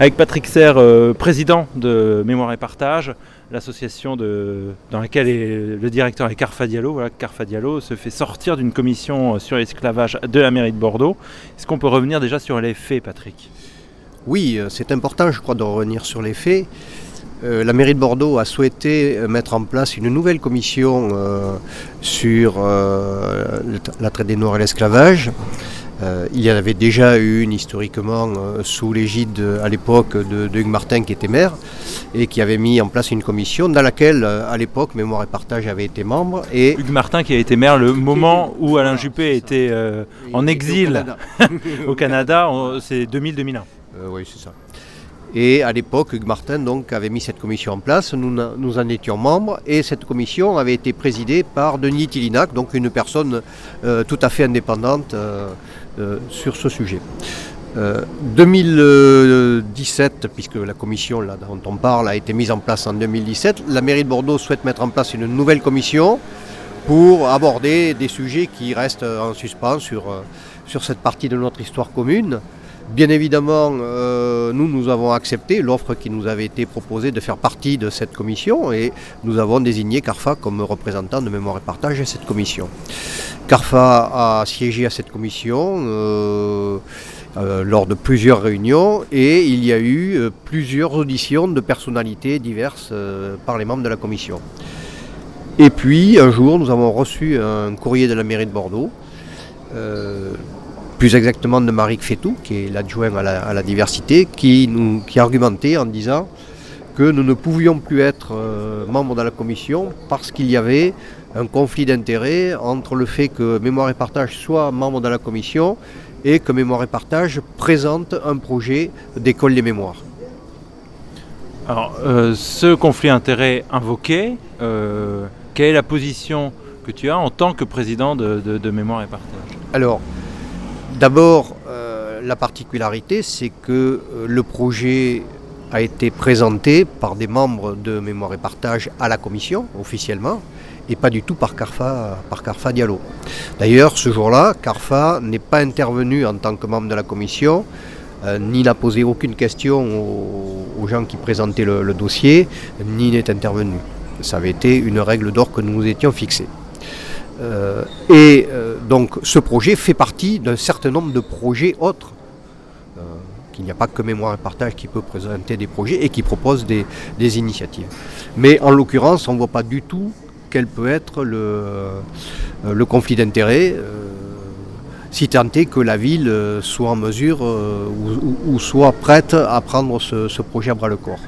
avec Patrick Serre, euh, président de Mémoire et Partage, l'association dans laquelle le directeur est Carfa Diallo. Voilà, Carfa Diallo se fait sortir d'une commission sur l'esclavage de la mairie de Bordeaux. Est-ce qu'on peut revenir déjà sur les faits, Patrick? Oui, euh, c'est important, je crois, de revenir sur les faits. Euh, la mairie de Bordeaux a souhaité mettre en place une nouvelle commission sur la traite des Noirs et l'esclavage. Euh, il y en avait déjà eu une historiquement euh, sous l'égide à l'époque de, Hugues Martin qui était maire et qui avait mis en place une commission dans laquelle euh, à l'époque Mémoire et Partage avait été membre. Et Hugues Martin qui a été maire le moment où Alain Juppé était en exil au Canada, c'est 2000-2001. oui, c'est ça. Et à l'époque, Hugues Martin donc, avait mis cette commission en place, nous, en étions membres, et cette commission avait été présidée par Denis Tillinac, donc une personne tout à fait indépendante euh, sur ce sujet. 2017, euh, puisque la commission dont on parle a été mise en place en 2017, la mairie de Bordeaux souhaite mettre en place une nouvelle commission pour aborder des sujets qui restent en suspens sur, euh, sur cette partie de notre histoire commune. Bien évidemment, nous, nous avons accepté l'offre qui nous avait été proposée de faire partie de cette commission et nous avons désigné CARFA comme représentant de mémoire et partage à cette commission. CARFA a siégé à cette commission euh, euh, lors de plusieurs réunions et il y a eu euh, plusieurs auditions de personnalités diverses par les membres de la commission. Et puis un jour, nous avons reçu un courrier de la mairie de Bordeaux, plus exactement de Marie Fétou, qui est l'adjoint à, la, diversité, qui, nous, qui argumentait en disant que nous ne pouvions plus être membres de la commission parce qu'il y avait un conflit d'intérêts entre le fait que Mémoire et Partage soit membre de la commission et que Mémoire et Partage présente un projet d'école des mémoires. Alors, euh, ce conflit d'intérêts invoqué, euh, quelle est la position que tu as en tant que président de, Mémoire et Partage? Alors, d'abord, euh, la particularité, c'est que le projet a été présenté par des membres de Mémoire et Partage à la commission, officiellement, et pas du tout par Carfa, Diallo. D'ailleurs, ce jour-là, Carfa n'est pas intervenu en tant que membre de la commission, euh, ni n'a posé aucune question aux, gens qui présentaient le, dossier, ni n'est intervenu. Ça avait été une règle d'or que nous nous étions fixés. Euh, et euh, donc ce projet fait partie d'un certain nombre de projets autres. qu'il n'y a pas que Mémoire et Partage qui peut présenter des projets et qui propose des, initiatives. Mais en l'occurrence, on ne voit pas du tout quel peut être le, euh, conflit d'intérêts, euh, si tant est que la ville euh, soit en mesure ou, soit prête à prendre ce, projet à bras le corps.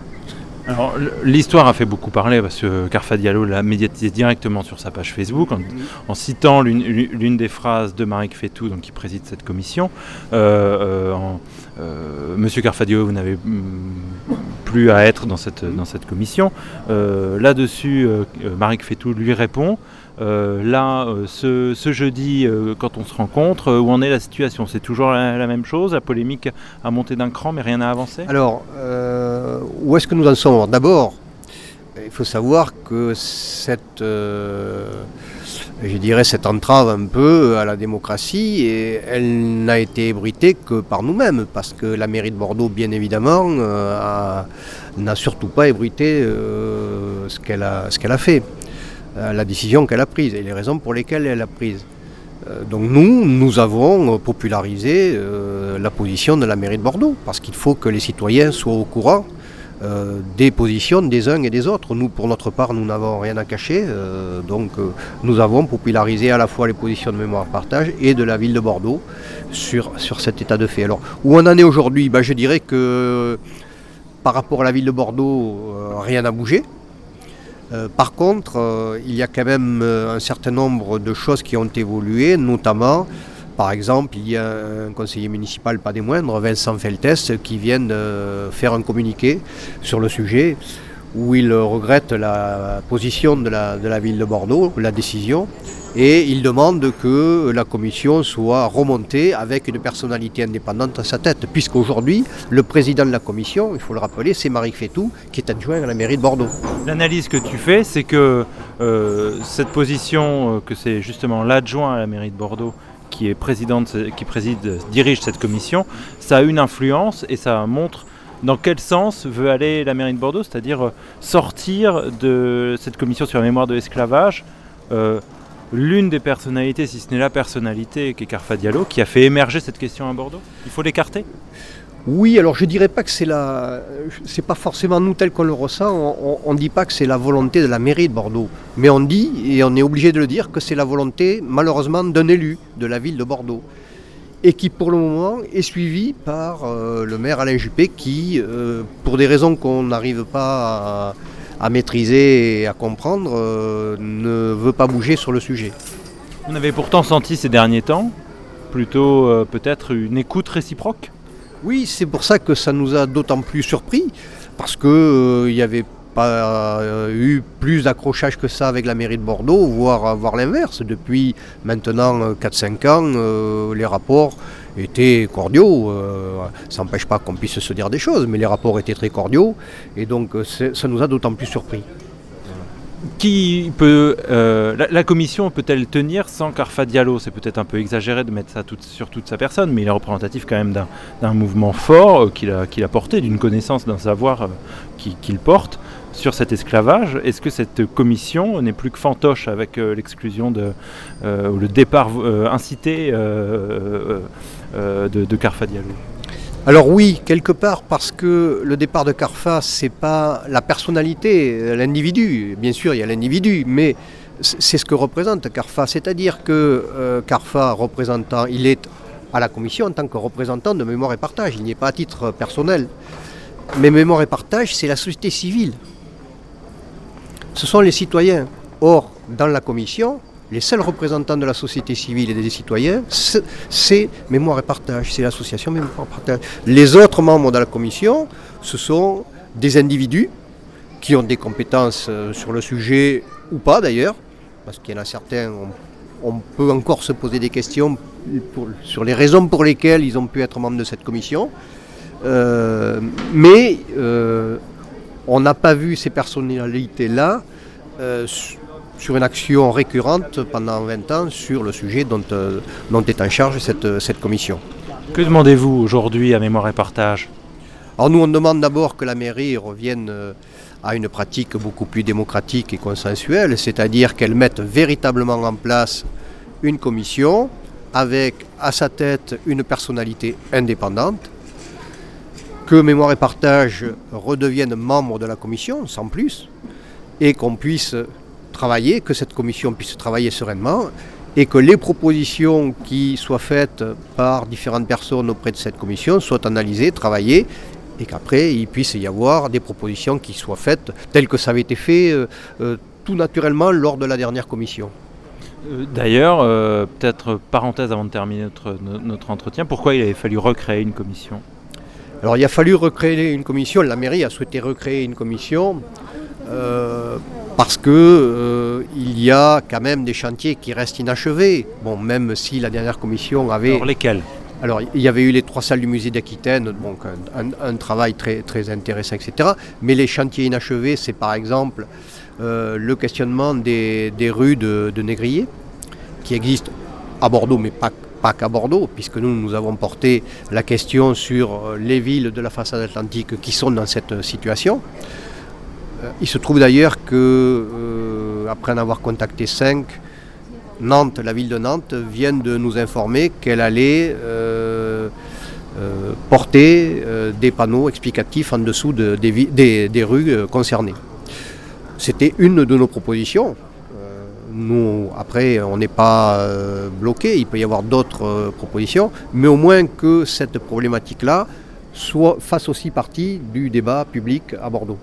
Alors l'histoire a fait beaucoup parler parce que Carfa Diallo l'a médiatisé directement sur sa page Facebook en, citant l'une des phrases de Marie Fétou, donc, qui préside cette commission. Monsieur Carfadio, vous n'avez mm, plus à être dans cette, dans cette commission. Euh, là-dessus, euh, euh, Marek Fetou lui répond. là, ce, jeudi, quand on se rencontre, où en est la situation? C'est toujours la, même chose? La polémique a monté d'un cran, mais rien n'a avancé? Alors, où est-ce que nous en sommes? D'abord, il faut savoir que cette je dirais, cette entrave un peu à la démocratie, et elle n'a été ébruitée que par nous-mêmes, parce que la mairie de Bordeaux, bien évidemment, euh, n'a surtout pas ébruité euh, ce qu'elle a, fait, euh, la décision qu'elle a prise et les raisons pour lesquelles elle a prise. donc nous, nous avons popularisé la position de la mairie de Bordeaux, parce qu'il faut que les citoyens soient au courant euh, des positions des uns et des autres. Nous, pour notre part, nous n'avons rien à cacher. Euh, donc, euh, nous avons popularisé à la fois les positions de mémoire partage et de la ville de Bordeaux sur, cet état de fait. Alors, où on en est aujourd'hui ben, Je dirais que par rapport à la ville de Bordeaux, rien n'a bougé. par contre, il y a quand même un certain nombre de choses qui ont évolué, notamment par exemple, il y a un conseiller municipal, pas des moindres, Vincent Feltes, qui vient de faire un communiqué sur le sujet où il regrette la position de la, de la ville de Bordeaux, la décision, et il demande que la commission soit remontée avec une personnalité indépendante à sa tête, puisqu'aujourd'hui, le président de la commission, il faut le rappeler, c'est Marie Fétou, qui est adjoint à la mairie de Bordeaux. L'analyse que tu fais, c'est que euh, cette position, euh, que c'est justement l'adjoint à la mairie de Bordeaux qui est présidente, qui préside, dirige cette commission, ça a une influence et ça montre dans quel sens veut aller la mairie de Bordeaux, c'est-à-dire euh, sortir de cette commission sur la mémoire de l'esclavage euh, l'une des personnalités, si ce n'est la personnalité, qui est Carfa Diallo, qui a fait émerger cette question à Bordeaux. Il faut l'écarter? Oui, alors je dirais pas que c'est la, c'est pas forcément nous tel qu'on le ressent. On ne dit pas que c'est la volonté de la mairie de Bordeaux, mais on dit et on est obligé de le dire que c'est la volonté, malheureusement, d'un élu de la ville de Bordeaux, et qui pour le moment est suivi par euh, le maire Alain Juppé, qui, euh, pour des raisons qu'on n'arrive pas à, maîtriser et à comprendre, euh, ne veut pas bouger sur le sujet. On avait pourtant senti ces derniers temps plutôt peut-être une écoute réciproque? Oui, c'est pour ça que ça nous a d'autant plus surpris, parce qu'il euh, n'y avait pas euh, eu plus d'accrochage que ça avec la mairie de Bordeaux, voire, voire l'inverse. Depuis maintenant 4-5 euh, ans, les rapports étaient cordiaux. ça n'empêche pas qu'on puisse se dire des choses, mais les rapports étaient très cordiaux, et donc ça nous a d'autant plus surpris qui peut, euh, la, commission peut-elle tenir sans Carfa Diallo C'est peut-être un peu exagéré de mettre ça sur toute sa personne, mais il est représentatif quand même d'un mouvement fort euh, qu'il a, porté, d'une connaissance, d'un savoir euh, qu'il porte sur cet esclavage. Est-ce que cette commission n'est plus que fantoche avec l'exclusion de, ou le départ incité de, de Carfa Diallo? Alors oui, quelque part, parce que le départ de Carfa, c'est pas la personnalité, l'individu. Bien sûr, il y a l'individu, mais c'est ce que représente Carfa. C'est-à-dire que euh, Carfa, représentant, il est à la commission en tant que représentant de Mémoire et Partage. Il n'y est pas à titre personnel. Mais Mémoire et Partage, c'est la société civile. Ce sont les citoyens. Or, dans la commission, les seuls représentants de la société civile et des citoyens, c'est Mémoire et Partage, c'est l'association Mémoire et Partage. Les autres membres de la commission, ce sont des individus qui ont des compétences euh, sur le sujet ou pas d'ailleurs, parce qu'il y en a certains, on, peut encore se poser des questions sur les raisons pour lesquelles ils ont pu être membres de cette commission. Euh, mais euh, on n'a pas vu ces personnalités-là sur une action récurrente pendant 20 ans sur le sujet dont, euh, dont est en charge cette, cette commission. Que demandez-vous aujourd'hui à Mémoire et Partage? Alors nous, on demande d'abord que la mairie revienne euh, à une pratique beaucoup plus démocratique et consensuelle, c'est-à-dire qu'elle mette véritablement en place une commission avec à sa tête une personnalité indépendante, que Mémoire et Partage redevienne membre de la commission, sans plus, et qu'on puisse travailler, que cette commission puisse travailler sereinement et que les propositions qui soient faites par différentes personnes auprès de cette commission soient analysées, travaillées et qu'après il puisse y avoir des propositions qui soient faites telles que ça avait été fait euh, euh, tout naturellement lors de la dernière commission. Euh, d'ailleurs, peut-être parenthèse avant de terminer notre, notre entretien, pourquoi il avait fallu recréer une commission? Alors il a fallu recréer une commission, la mairie a souhaité recréer une commission parce que euh, il y a quand même des chantiers qui restent inachevés. Bon, même si la dernière commission avait. Alors lesquels? Alors, il y avait eu les trois salles du musée d'Aquitaine, donc un, travail très, très intéressant, etc. Mais les chantiers inachevés, c'est par exemple euh, le questionnement des, rues de, Négrier, qui existent à Bordeaux, mais pas, pas qu'à Bordeaux, puisque nous, nous avons porté la question sur euh, les villes de la façade atlantique qui sont dans cette situation. Euh, il se trouve d'ailleurs que, euh, après en avoir contacté cinq, Nantes, la ville de Nantes, vient de nous informer qu'elle allait euh, porter des panneaux explicatifs en dessous des, rues concernées. C'était une de nos propositions. Nous, après, on n'est pas bloqué, il peut y avoir d'autres propositions, mais au moins que cette problématique-là soit, fasse aussi partie du débat public à Bordeaux.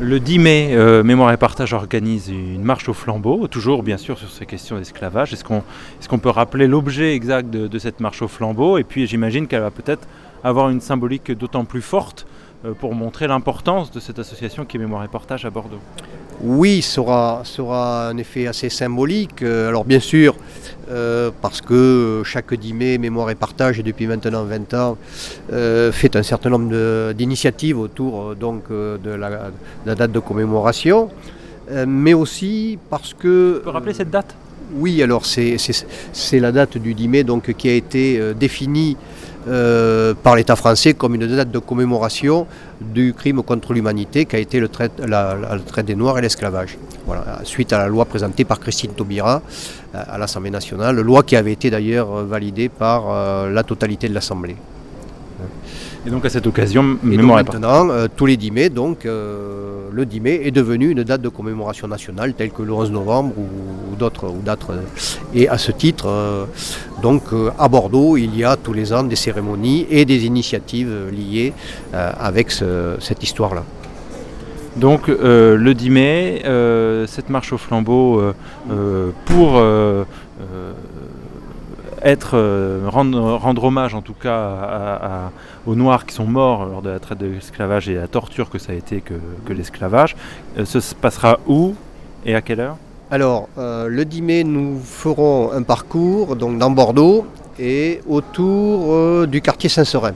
Le 10 mai, euh, Mémoire et Partage organise une marche au flambeau, toujours bien sûr sur ces questions d'esclavage. Est-ce qu'on peut rappeler l'objet exact de, cette marche au flambeau? Et puis j'imagine qu'elle va peut-être avoir une symbolique d'autant plus forte euh, pour montrer l'importance de cette association qui est Mémoire et Partage à Bordeaux. Oui, sera sera un effet assez symbolique. Euh, alors bien sûr, euh, parce que chaque 10 mai, Mémoire et Partage, depuis maintenant 20 ans, euh, fait un certain nombre d'initiatives autour donc, de, la, date de commémoration, mais aussi parce que... Tu peux rappeler cette date? Oui, alors c'est la date du 10 mai donc, qui a été définie par l'État français comme une date de commémoration du crime contre l'humanité qui a été le trait, des Noirs et l'esclavage. Voilà, suite à la loi présentée par Christine Taubira à l'Assemblée nationale, loi qui avait été d'ailleurs validée par la totalité de l'Assemblée. Et donc à cette occasion, mémoire maintenant, euh, tous les 10 mai, donc euh, le 10 mai est devenu une date de commémoration nationale telle que le 11 novembre ou, d'autres. Ou d'autres. Et à ce titre, euh, donc à Bordeaux, il y a tous les ans des cérémonies et des initiatives liées avec cette histoire-là. Donc le 10 mai, cette marche au flambeau pour être, euh, rendre, hommage en tout cas aux Noirs qui sont morts lors de la traite de l'esclavage et la torture que ça a été que, l'esclavage. Euh, ce se passera où et à quelle heure? Alors, euh, le 10 mai, nous ferons un parcours donc, dans Bordeaux et autour du quartier Saint-Serin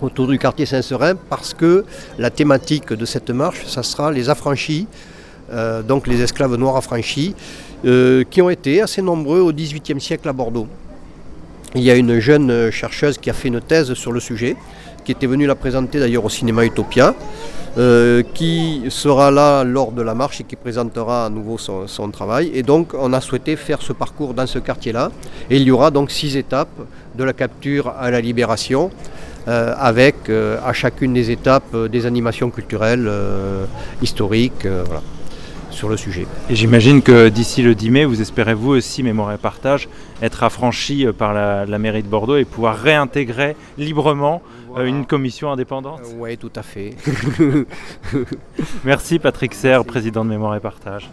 autour du quartier Saint-Serin parce que la thématique de cette marche, ça sera les affranchis, donc les esclaves noirs affranchis, euh, qui ont été assez nombreux au XVIIIe siècle à Bordeaux. Il y a une jeune chercheuse qui a fait une thèse sur le sujet, qui était venue la présenter d'ailleurs au cinéma Utopia, euh, qui sera là lors de la marche et qui présentera à nouveau son, travail. Et donc on a souhaité faire ce parcours dans ce quartier-là. Et il y aura donc six étapes de la capture à la libération. Euh, avec à chacune des étapes des animations culturelles, historiques. Sur le sujet. Et j'imagine que d'ici le 10 mai, vous espérez vous aussi, Mémoire et Partage, être affranchi euh, par la, mairie de Bordeaux et pouvoir réintégrer librement euh, une commission indépendante Oui, tout à fait. Merci Patrick Serre, président de Mémoire et Partage.